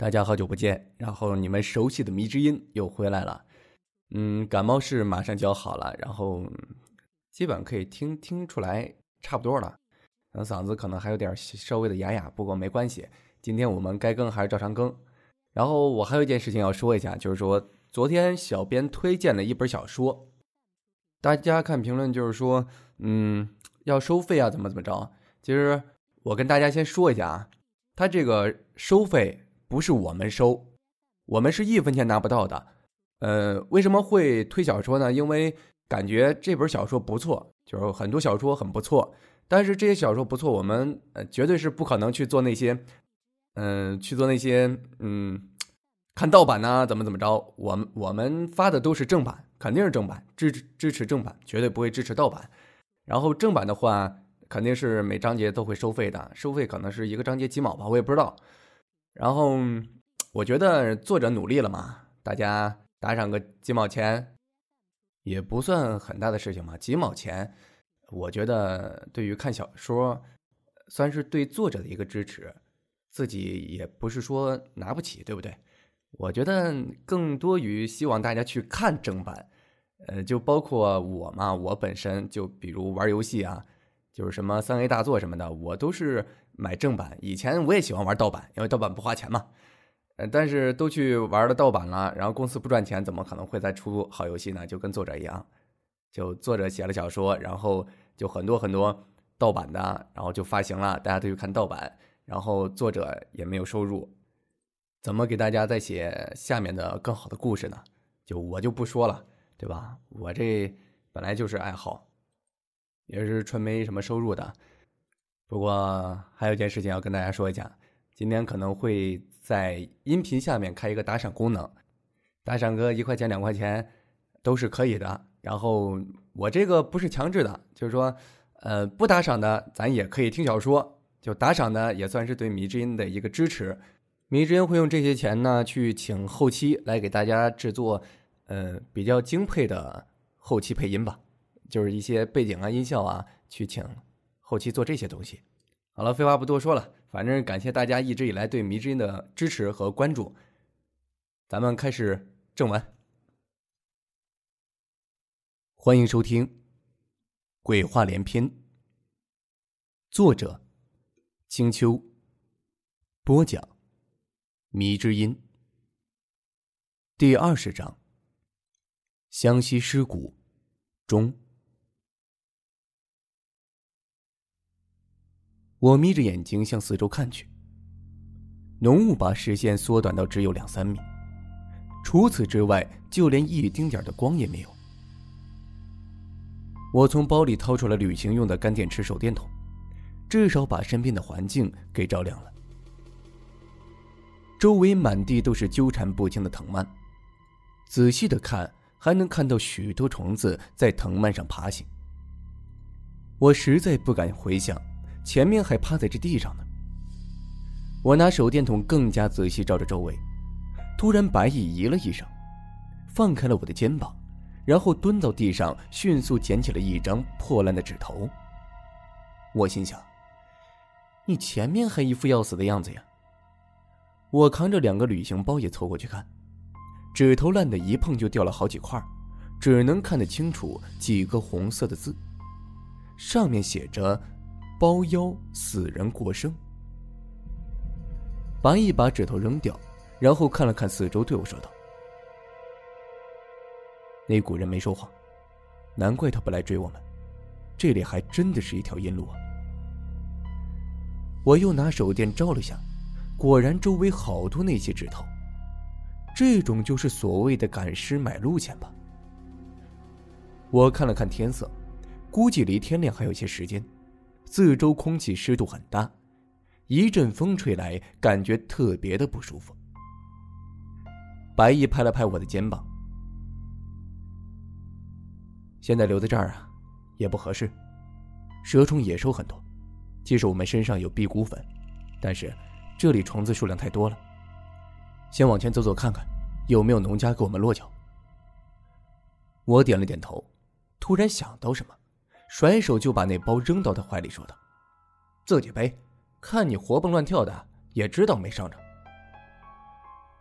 大家好久不见，然后你们熟悉的迷之音又回来了。嗯，感冒是马上就要好了，然后基本可以听听出来差不多了。然后嗓子可能还有点稍微的哑哑，不过没关系。今天我们该更还是照常更。然后我还有一件事情要说一下，就是说昨天小编推荐了一本小说，大家看评论就是说，嗯，要收费啊，怎么怎么着。其实我跟大家先说一下啊，他这个收费。不是我们收，我们是一分钱拿不到的。呃，为什么会推小说呢？因为感觉这本小说不错，就是很多小说很不错。但是这些小说不错，我们呃绝对是不可能去做那些，嗯，去做那些，嗯，看盗版呢，怎么怎么着。我们我们发的都是正版，肯定是正版，支持支持正版，绝对不会支持盗版。然后正版的话，肯定是每章节都会收费的，收费可能是一个章节几毛吧，我也不知道。然后我觉得作者努力了嘛，大家打赏个几毛钱，也不算很大的事情嘛。几毛钱，我觉得对于看小说，算是对作者的一个支持，自己也不是说拿不起，对不对？我觉得更多于希望大家去看正版，呃，就包括我嘛，我本身就比如玩游戏啊，就是什么三 A 大作什么的，我都是。买正版，以前我也喜欢玩盗版，因为盗版不花钱嘛。呃，但是都去玩了盗版了，然后公司不赚钱，怎么可能会再出好游戏呢？就跟作者一样，就作者写了小说，然后就很多很多盗版的，然后就发行了，大家都去看盗版，然后作者也没有收入，怎么给大家再写下面的更好的故事呢？就我就不说了，对吧？我这本来就是爱好，也是纯没什么收入的。不过还有一件事情要跟大家说一下，今天可能会在音频下面开一个打赏功能，打赏个一块钱两块钱都是可以的。然后我这个不是强制的，就是说，呃，不打赏的咱也可以听小说，就打赏的也算是对米之音的一个支持。米之音会用这些钱呢去请后期来给大家制作，呃，比较精配的后期配音吧，就是一些背景啊、音效啊去请。后期做这些东西，好了，废话不多说了，反正感谢大家一直以来对迷之音的支持和关注，咱们开始正文。欢迎收听《鬼话连篇》，作者：青秋，播讲：迷之音。第二十章：湘西尸骨中。我眯着眼睛向四周看去，浓雾把视线缩短到只有两三米，除此之外，就连一丁点的光也没有。我从包里掏出了旅行用的干电池手电筒，至少把身边的环境给照亮了。周围满地都是纠缠不清的藤蔓，仔细的看，还能看到许多虫子在藤蔓上爬行。我实在不敢回想。前面还趴在这地上呢。我拿手电筒更加仔细照着周围，突然白蚁咦了一声，放开了我的肩膀，然后蹲到地上，迅速捡起了一张破烂的纸头。我心想：“你前面还一副要死的样子呀！”我扛着两个旅行包也凑过去看，纸头烂的一碰就掉了好几块，只能看得清楚几个红色的字，上面写着。包腰死人过生。白毅把指头扔掉，然后看了看四周，对我说道：“那古人没说谎，难怪他不来追我们，这里还真的是一条阴路啊！”我又拿手电照了下，果然周围好多那些指头，这种就是所谓的赶尸买路钱吧？我看了看天色，估计离天亮还有些时间。四周空气湿度很大，一阵风吹来，感觉特别的不舒服。白毅拍了拍我的肩膀：“现在留在这儿啊，也不合适。蛇虫野兽很多，即使我们身上有辟谷粉，但是这里虫子数量太多了。先往前走走看看，有没有农家给我们落脚。”我点了点头，突然想到什么。甩手就把那包扔到他怀里，说道：“自己背，看你活蹦乱跳的，也知道没伤着。”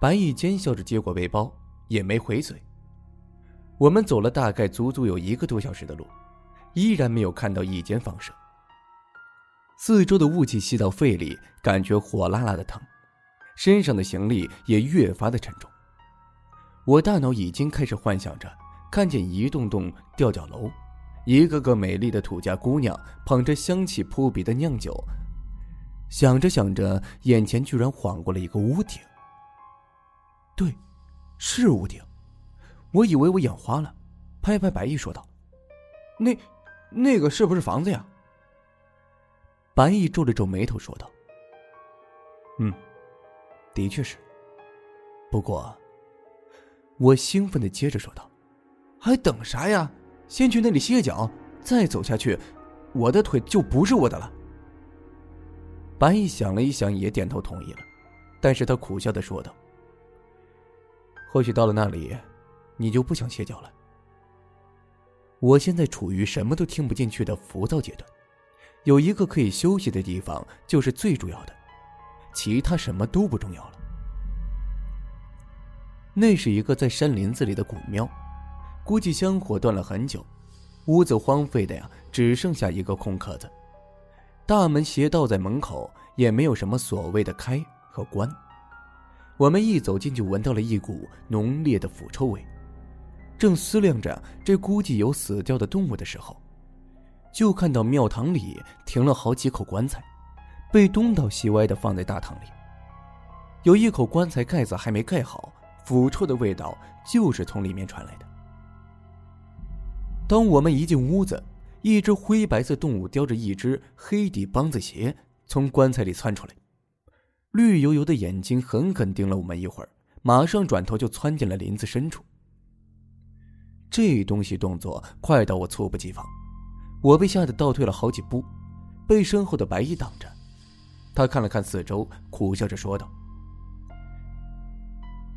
白毅奸笑着接过背包，也没回嘴。我们走了大概足足有一个多小时的路，依然没有看到一间房舍。四周的雾气吸到肺里，感觉火辣辣的疼，身上的行李也越发的沉重。我大脑已经开始幻想着看见一栋栋吊脚楼，一个个美丽的土家姑娘捧着香气扑鼻的酿酒。想着想着，眼前居然晃过了一个屋顶。对，是屋顶。我以为我眼花了，拍拍白毅说道：“那，那个是不是房子呀？”白毅皱了皱眉头说道：“嗯，的确是。不过……”我兴奋的接着说道：“还等啥呀？先去那里歇脚，再走下去，我的腿就不是我的了。”白毅想了一想，也点头同意了，但是他苦笑的说道：“或许到了那里，你就不想歇脚了。我现在处于什么都听不进去的浮躁阶段，有一个可以休息的地方就是最主要的，其他什么都不重要了。”那是一个在山林子里的古庙，估计香火断了很久，屋子荒废的呀，只剩下一个空壳子。大门斜倒在门口，也没有什么所谓的开和关。我们一走进就闻到了一股浓烈的腐臭味，正思量着这估计有死掉的动物的时候，就看到庙堂里停了好几口棺材，被东倒西歪的放在大堂里。有一口棺材盖子还没盖好。腐臭的味道就是从里面传来的。当我们一进屋子，一只灰白色动物叼着一只黑底帮子鞋从棺材里窜出来，绿油油的眼睛狠狠盯了我们一会儿，马上转头就窜进了林子深处。这东西动作快到我猝不及防，我被吓得倒退了好几步，被身后的白衣挡着。他看了看四周，苦笑着说道。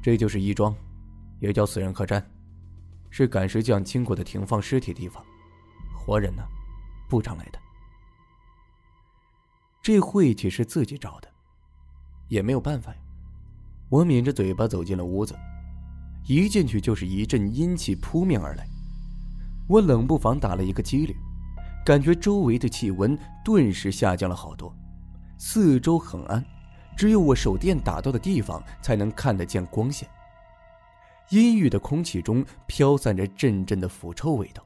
这就是义庄，也叫死人客栈，是赶尸匠经过的停放尸体地方。活人呢，不常来的。这晦气是自己找的，也没有办法呀。我抿着嘴巴走进了屋子，一进去就是一阵阴气扑面而来，我冷不防打了一个激灵，感觉周围的气温顿时下降了好多，四周很暗。只有我手电打到的地方才能看得见光线。阴郁的空气中飘散着阵阵的腐臭味道。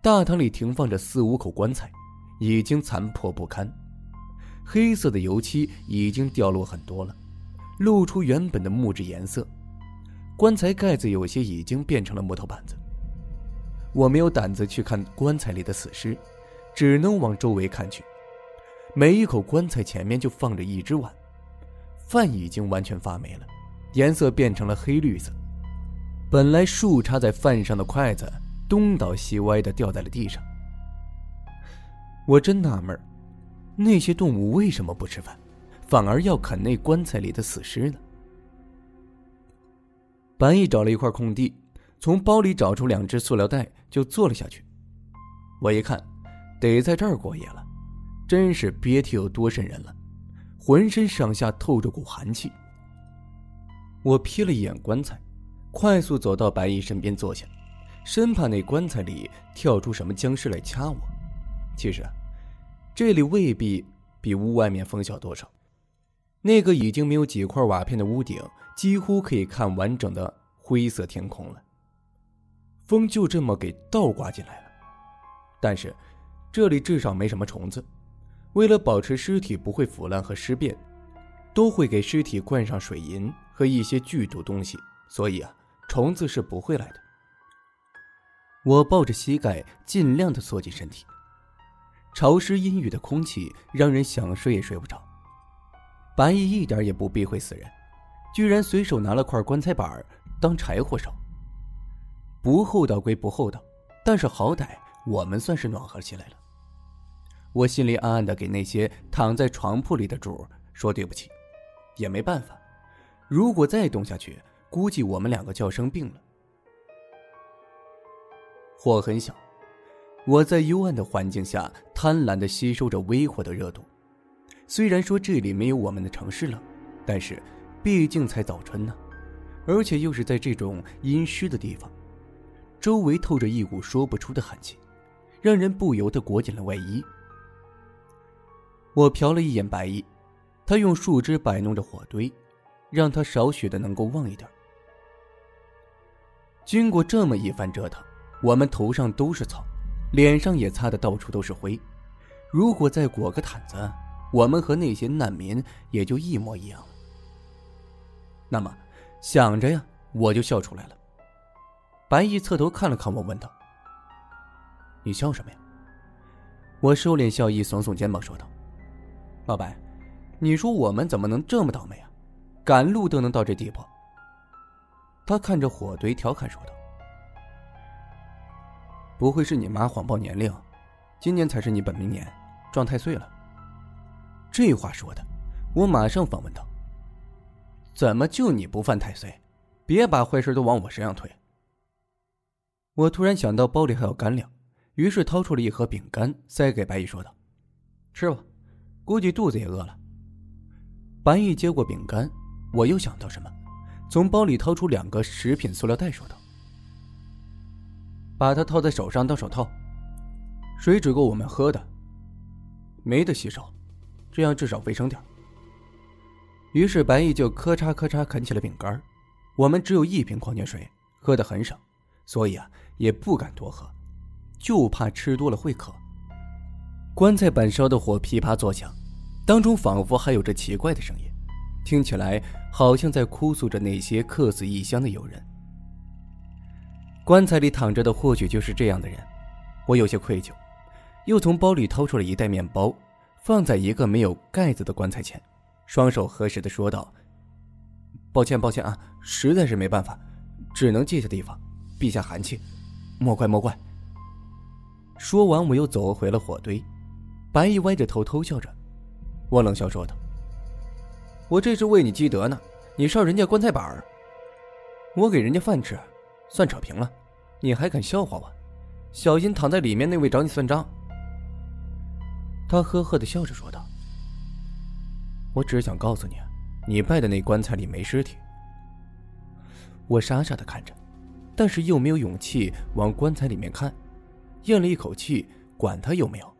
大堂里停放着四五口棺材，已经残破不堪，黑色的油漆已经掉落很多了，露出原本的木质颜色。棺材盖子有些已经变成了木头板子。我没有胆子去看棺材里的死尸，只能往周围看去。每一口棺材前面就放着一只碗。饭已经完全发霉了，颜色变成了黑绿色。本来竖插在饭上的筷子东倒西歪的掉在了地上。我真纳闷那些动物为什么不吃饭，反而要啃那棺材里的死尸呢？白毅找了一块空地，从包里找出两只塑料袋，就坐了下去。我一看，得在这儿过夜了，真是别提有多瘆人了。浑身上下透着股寒气。我瞥了一眼棺材，快速走到白毅身边坐下，生怕那棺材里跳出什么僵尸来掐我。其实，这里未必比屋外面风小多少。那个已经没有几块瓦片的屋顶，几乎可以看完整的灰色天空了。风就这么给倒刮进来了。但是，这里至少没什么虫子。为了。保持尸体不会腐烂和尸变，都会给尸体灌上水银和一些剧毒东西，所以啊，虫子是不会来的。我抱着膝盖，尽量的缩紧身体。潮湿阴雨的空气让人想睡也睡不着。白毅一点也不避讳死人，居然随手拿了块棺材板当柴火烧。不厚道归不厚道，但是好歹我们算是暖和起来了。我心里暗暗的给那些躺在床铺里的主说对不起，也没办法。如果再冻下去，估计我们两个就要生病了。火很小，我在幽暗的环境下贪婪的吸收着微火的热度。虽然说这里没有我们的城市冷，但是毕竟才早春呢。而且又是在这种阴湿的地方，周围透着一股说不出的寒气，让人不由得裹紧了外衣。我瞟了一眼白衣，他用树枝摆弄着火堆，让他少许的能够旺一点。经过这么一番折腾，我们头上都是草，脸上也擦得到处都是灰。如果再裹个毯子，我们和那些难民也就一模一样了。那么，想着呀，我就笑出来了。白毅侧头看了看我，问道：“你笑什么呀？”我收敛笑意，耸耸肩膀，说道：“老白，你说我们怎么能这么倒霉啊？赶路都能到这地步。”他看着火堆，调侃说道：“不会是你妈谎报年龄？今年才是你本命年，撞太岁了。”这话说的，我马上反问道：“怎么就你不犯太岁？别把坏事都往我身上推。”我突然想到包里还有干粮，于是掏出了一盒饼干，塞给白毅，说道：“吃吧，估计肚子也饿了。”白毅接过饼干，我又想到什么，从包里掏出两个食品塑料袋，说道：“把它套在手上当手套，水只够我们喝的，没得洗手。”这样至少卫生点。于是白毅就咔嚓咔嚓啃起了饼干。我们只有一瓶矿泉水，喝的很少，所以啊也不敢多喝，就怕吃多了会渴。棺材板烧的火噼啪作响，当中仿佛还有着奇怪的声音，听起来好像在哭诉着那些客死异乡的友人。棺材里躺着的或许就是这样的人，我有些愧疚，又从包里掏出了一袋面包。放在一个没有盖子的棺材前，双手合十的说道：“抱歉，抱歉啊，实在是没办法，只能借下地方，避下寒气，莫怪莫怪。”说完，我又走回了火堆。白毅歪着头偷笑着，我冷笑说道：“我这是为你积德呢，你烧人家棺材板儿，我给人家饭吃，算扯平了，你还敢笑话我？小心躺在里面那位找你算账。”他呵呵的笑着说道：“我只想告诉你，你拜的那棺材里没尸体。”我傻傻的看着，但是又没有勇气往棺材里面看，咽了一口气，管他有没有，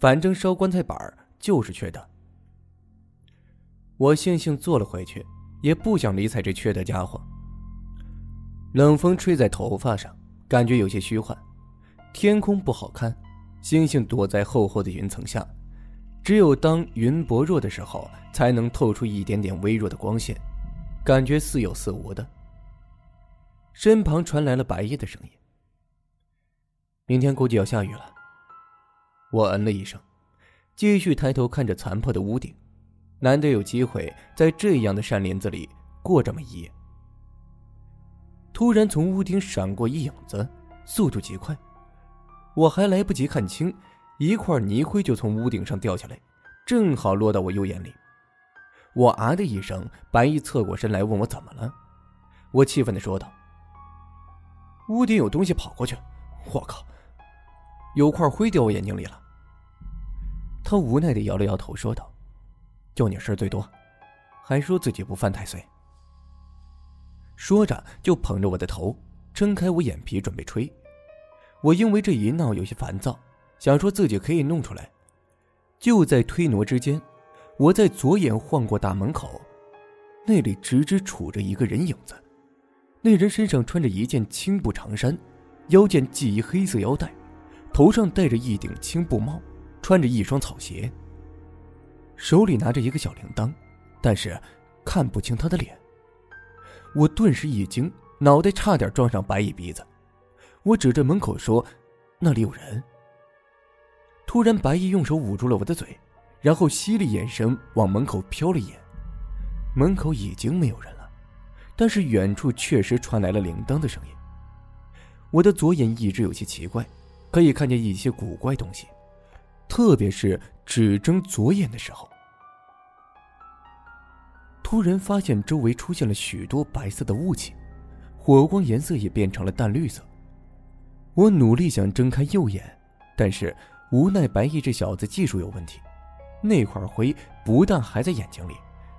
反正烧棺材板就是缺德。我悻悻坐了回去，也不想理睬这缺德家伙。冷风吹在头发上，感觉有些虚幻，天空不好看，星星躲在厚厚的云层下。只有当云薄弱的时候，才能透出一点点微弱的光线，感觉似有似无的。身旁传来了白夜的声音：“明天估计要下雨了。”我嗯了一声，继续抬头看着残破的屋顶。难得有机会在这样的山林子里过这么一夜。突然，从屋顶闪过一影子，速度极快，我还来不及看清。一块泥灰就从屋顶上掉下来，正好落到我右眼里。我啊的一声，白衣侧过身来问我怎么了。我气愤的说道：“屋顶有东西跑过去，我靠，有块灰掉我眼睛里了。”他无奈的摇了摇头，说道：“就你事最多，还说自己不犯太岁。”说着就捧着我的头，撑开我眼皮准备吹。我因为这一闹有些烦躁。想说自己可以弄出来，就在推挪之间，我在左眼晃过大门口，那里直直杵着一个人影子。那人身上穿着一件青布长衫，腰间系一黑色腰带，头上戴着一顶青布帽，穿着一双草鞋，手里拿着一个小铃铛，但是看不清他的脸。我顿时一惊，脑袋差点撞上白蚁鼻子。我指着门口说：“那里有人。”突然，白毅用手捂住了我的嘴，然后犀利眼神往门口瞟了一眼。门口已经没有人了，但是远处确实传来了铃铛的声音。我的左眼一直有些奇怪，可以看见一些古怪东西，特别是只睁左眼的时候。突然发现周围出现了许多白色的雾气，火光颜色也变成了淡绿色。我努力想睁开右眼，但是。无奈白毅这小子技术有问题，那块灰不但还在眼睛里，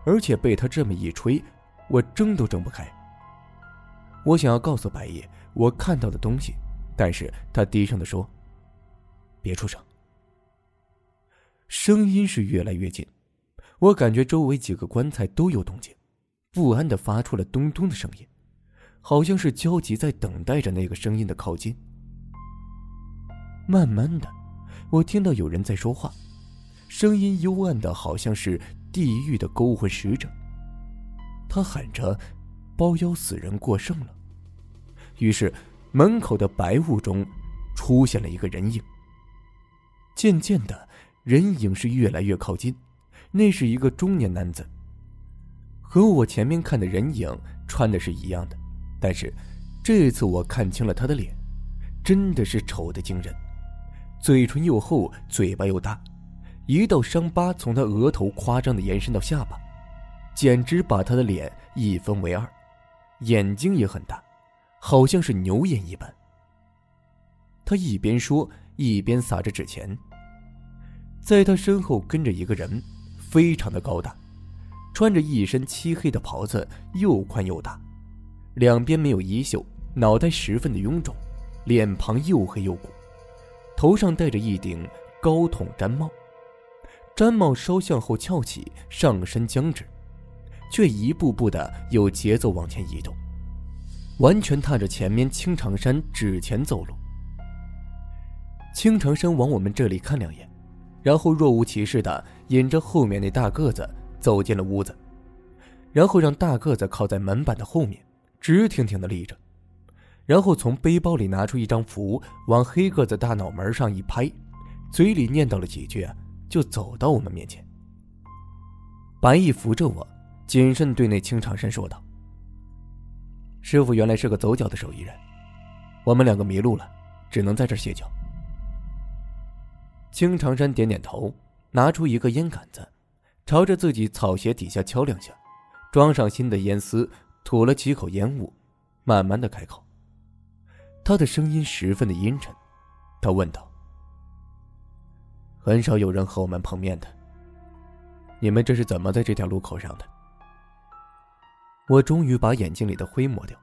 而且被他这么一吹，我睁都睁不开。我想要告诉白夜我看到的东西，但是他低声的说：“别出声。”声音是越来越近，我感觉周围几个棺材都有动静，不安的发出了咚咚的声音，好像是焦急在等待着那个声音的靠近。慢慢的，我听到有人在说话，声音幽暗的，好像是地狱的勾魂使者。他喊着：“包妖死人过剩了。”于是，门口的白雾中出现了一个人影。渐渐的。人影是越来越靠近，那是一个中年男子，和我前面看的人影穿的是一样的，但是这次我看清了他的脸，真的是丑的惊人，嘴唇又厚，嘴巴又大，一道伤疤从他额头夸张的延伸到下巴，简直把他的脸一分为二，眼睛也很大，好像是牛眼一般。他一边说，一边撒着纸钱。在他身后跟着一个人，非常的高大，穿着一身漆黑的袍子，又宽又大，两边没有衣袖，脑袋十分的臃肿，脸庞又黑又鼓，头上戴着一顶高筒毡帽，毡帽稍向后翘起，上身僵直，却一步步的有节奏往前移动，完全踏着前面青长山纸钱走路。青长山往我们这里看两眼。然后若无其事的引着后面那大个子走进了屋子，然后让大个子靠在门板的后面，直挺挺的立着，然后从背包里拿出一张符，往黑个子大脑门上一拍，嘴里念叨了几句，就走到我们面前。白毅扶着我，谨慎对那青长山说道：“师傅原来是个走脚的手艺人，我们两个迷路了，只能在这歇脚。”青长山点点头，拿出一个烟杆子，朝着自己草鞋底下敲两下，装上新的烟丝，吐了几口烟雾，慢慢的开口。他的声音十分的阴沉，他问道：“很少有人和我们碰面的，你们这是怎么在这条路口上的？”我终于把眼睛里的灰抹掉，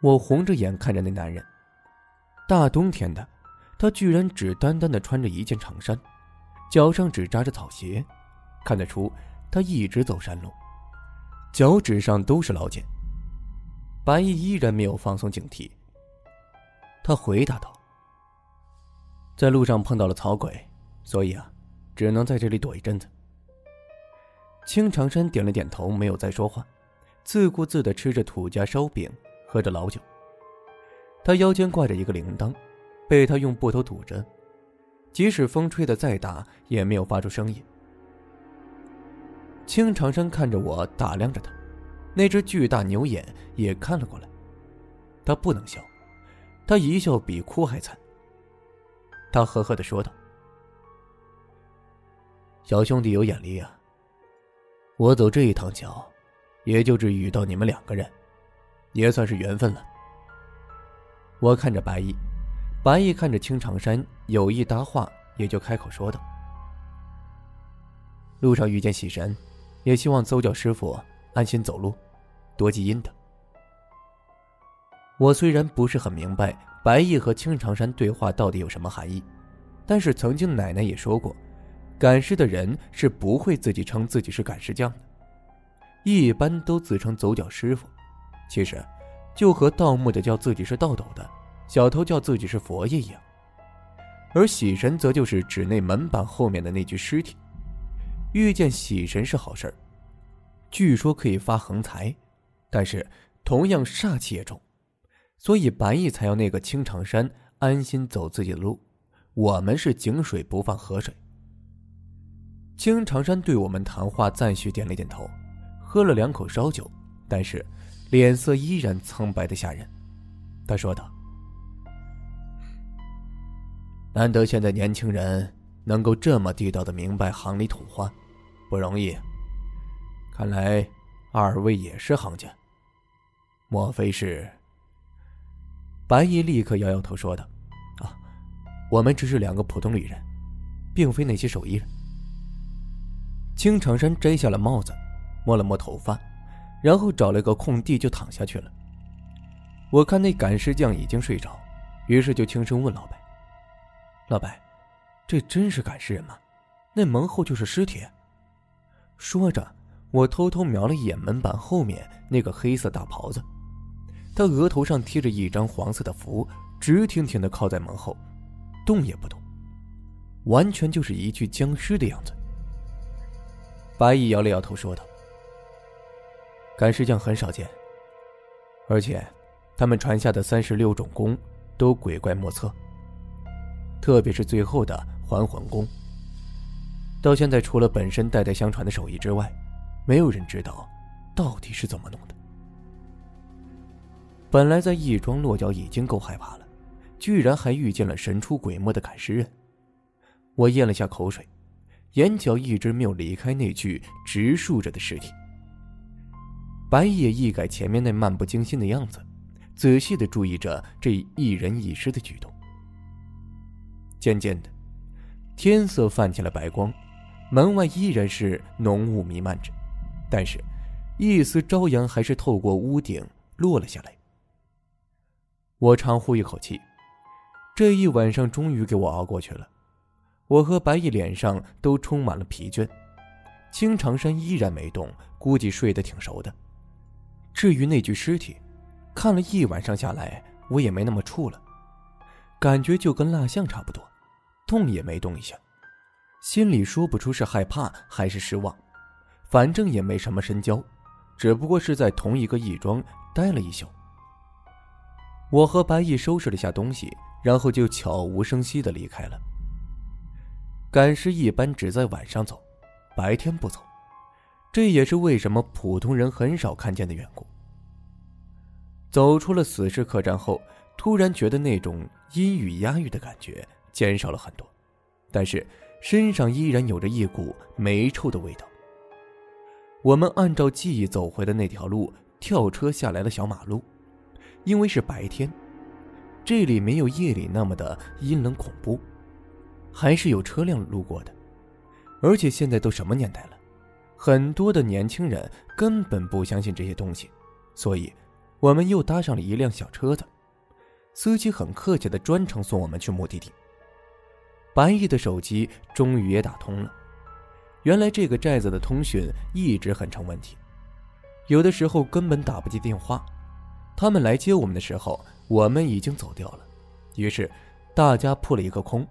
我红着眼看着那男人，大冬天的。他居然只单单的穿着一件长衫，脚上只扎着草鞋，看得出他一直走山路，脚趾上都是老茧。白毅依然没有放松警惕，他回答道：“在路上碰到了草鬼，所以啊，只能在这里躲一阵子。”青长山点了点头，没有再说话，自顾自的吃着土家烧饼，喝着老酒。他腰间挂着一个铃铛。被他用布头堵着，即使风吹得再大，也没有发出声音。青长山看着我，打量着他，那只巨大牛眼也看了过来。他不能笑，他一笑比哭还惨。他呵呵的说道：“小兄弟有眼力啊，我走这一趟桥，也就只遇到你们两个人，也算是缘分了。”我看着白衣。白毅看着青长山，有意搭话，也就开口说道：“路上遇见喜神，也希望邹教师傅安心走路，多积阴德。”我虽然不是很明白白毅和青长山对话到底有什么含义，但是曾经奶奶也说过，赶尸的人是不会自己称自己是赶尸匠的，一般都自称走脚师傅。其实，就和盗墓的叫自己是盗斗的。小偷叫自己是佛爷一样，而喜神则就是指那门板后面的那具尸体。遇见喜神是好事儿，据说可以发横财，但是同样煞气也重，所以白毅才要那个青长山安心走自己的路，我们是井水不犯河水。青长山对我们谈话赞许，点了点头，喝了两口烧酒，但是脸色依然苍白的吓人。他说道。难得现在年轻人能够这么地道的明白行里土话，不容易。看来二位也是行家，莫非是？白衣立刻摇摇头说道：“啊，我们只是两个普通旅人，并非那些手艺人。”青长山摘下了帽子，摸了摸头发，然后找了个空地就躺下去了。我看那赶尸匠已经睡着，于是就轻声问老白：“老白，这真是赶尸人吗？那门后就是尸体。”说着，我偷偷瞄了一眼门板后面那个黑色大袍子，他额头上贴着一张黄色的符，直挺挺的靠在门后，动也不动，完全就是一具僵尸的样子。白毅摇了摇头，说道：“赶尸匠很少见，而且他们传下的三十六种功都鬼怪莫测，特别是最后的还魂功。”到现在，除了本身代代相传的手艺之外，没有人知道到底是怎么弄的。本来在义庄落脚已经够害怕了，居然还遇见了神出鬼没的赶尸人。我咽了下口水，眼角一直没有离开那具直竖着的尸体。白野一改前面那漫不经心的样子，仔细的注意着这一人一尸的举动。渐渐的，天色泛起了白光。门外依然是浓雾弥漫着，但是，一丝朝阳还是透过屋顶落了下来。我长呼一口气，这一晚上终于给我熬过去了。我和白毅脸上都充满了疲倦，青长山依然没动，估计睡得挺熟的。至于那具尸体，看了一晚上下来，我也没那么怵了，感觉就跟蜡像差不多，动也没动一下。心里说不出是害怕还是失望，反正也没什么深交，只不过是在同一个义庄待了一宿。我和白毅收拾了下东西，然后就悄无声息的离开了。赶尸一般只在晚上走，白天不走，这也是为什么普通人很少看见的缘故。走出了死尸客栈后，突然觉得那种阴雨压抑的感觉减少了很多，但是。身上依然有着一股霉臭的味道。我们按照记忆走回的那条路，跳车下来了小马路。因为是白天，这里没有夜里那么的阴冷恐怖，还是有车辆路过的。而且现在都什么年代了，很多的年轻人根本不相信这些东西，所以我们又搭上了一辆小车子。司机很客气的专程送我们去目的地。白毅的手机终于也打通了。原来这个寨子的通讯一直很成问题，有的时候根本打不进电话。他们来接我们的时候，我们已经走掉了。于是大家扑了一个空。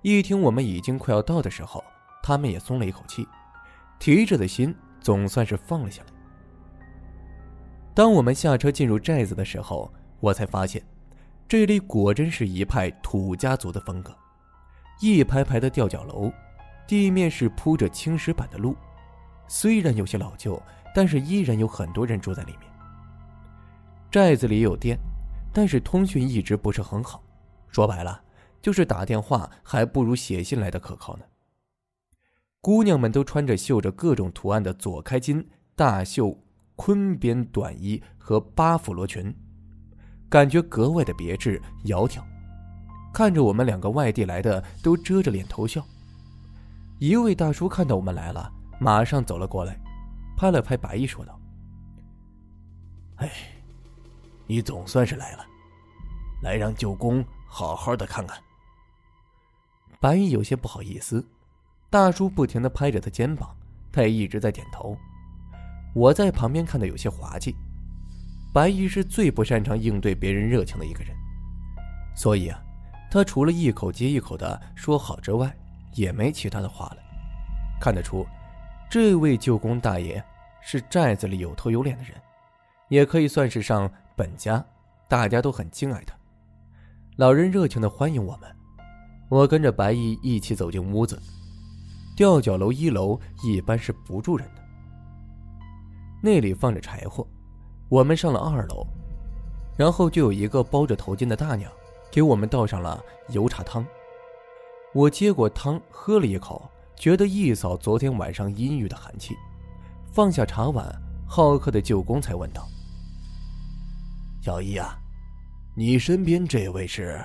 一听我们已经快要到的时候，他们也松了一口气，提着的心总算是放了下来。当我们下车进入寨子的时候，我才发现，这里果真是一派土家族的风格。一排排的吊脚楼，地面是铺着青石板的路，虽然有些老旧，但是依然有很多人住在里面。寨子里有电，但是通讯一直不是很好，说白了就是打电话还不如写信来的可靠呢。姑娘们都穿着绣着各种图案的左开襟、大袖昆边短衣和八幅罗裙，感觉格外的别致窈窕。看着我们两个外地来的，都遮着脸偷笑。一位大叔看到我们来了，马上走了过来，拍了拍白衣，说道：“哎，你总算是来了，来让舅公好好的看看。”白衣有些不好意思，大叔不停的拍着他肩膀，他也一直在点头。我在旁边看的有些滑稽。白衣是最不擅长应对别人热情的一个人，所以啊。他除了一口接一口的说好之外，也没其他的话了。看得出，这位舅公大爷是寨子里有头有脸的人，也可以算是上本家，大家都很敬爱他。老人热情的欢迎我们，我跟着白衣一起走进屋子。吊脚楼一楼一般是不住人的，那里放着柴火。我们上了二楼，然后就有一个包着头巾的大娘。给我们倒上了油茶汤，我接过汤喝了一口，觉得一扫昨天晚上阴郁的寒气，放下茶碗，好客的舅公才问道：“小姨啊，你身边这位是？”